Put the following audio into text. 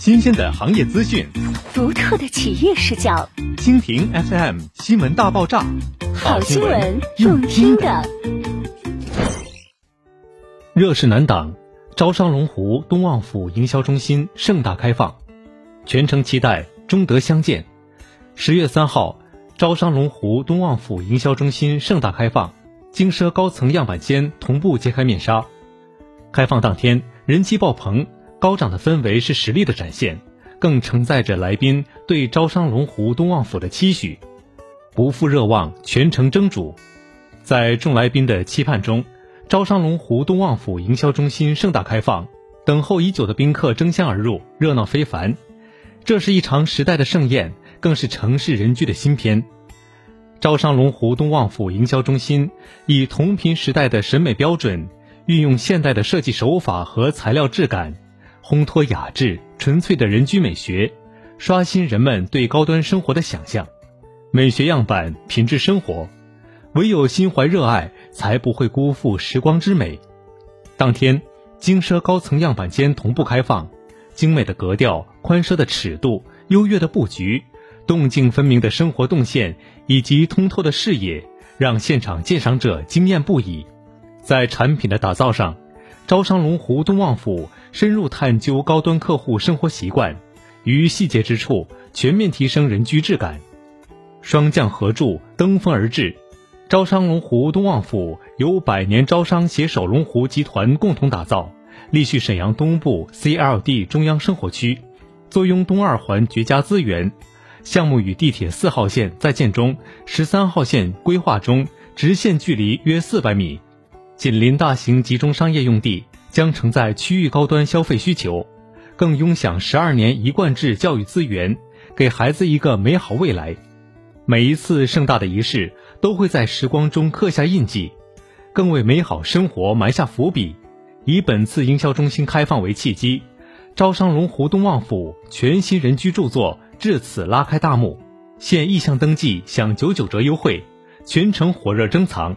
新鲜的行业资讯，独特的企业视角。蜻蜓 FM 新闻大爆炸，好新闻，用听的。热势难挡，招商龙湖东望府营销中心盛大开放，全程期待中德相见。十月三号，招商龙湖东望府营销中心盛大开放，精奢高层样板间同步揭开面纱。开放当天，人气爆棚。高涨的氛围是实力的展现，更承载着来宾对招商龙湖东望府的期许，不负热望，全程蒸煮。在众来宾的期盼中，招商龙湖东望府营销中心盛大开放，等候已久的宾客争相而入，热闹非凡。这是一场时代的盛宴，更是城市人居的新篇。招商龙湖东望府营销中心以同频时代的审美标准，运用现代的设计手法和材料质感。烘托雅致、纯粹的人居美学，刷新人们对高端生活的想象。美学样板，品质生活，唯有心怀热爱，才不会辜负时光之美。当天，精奢高层样板间同步开放，精美的格调、宽奢的尺度、优越的布局、动静分明的生活动线以及通透的视野，让现场鉴赏者惊艳不已。在产品的打造上，招商龙湖东望府。深入探究高端客户生活习惯，于细节之处全面提升人居质感。双降合住，登峰而至。招商龙湖东望府由百年招商携手龙湖集团共同打造，立续沈阳东部 CLD 中央生活区，坐拥东二环绝佳资源。项目与地铁四号线在建中，十三号线规划中，直线距离约四百米，紧邻大型集中商业用地。将承载区域高端消费需求，更拥享十二年一贯制教育资源，给孩子一个美好未来。每一次盛大的仪式都会在时光中刻下印记，更为美好生活埋下伏笔。以本次营销中心开放为契机，招商龙湖东望府全新人居著作至此拉开大幕。现意向登记享九九折优惠，全程火热珍藏。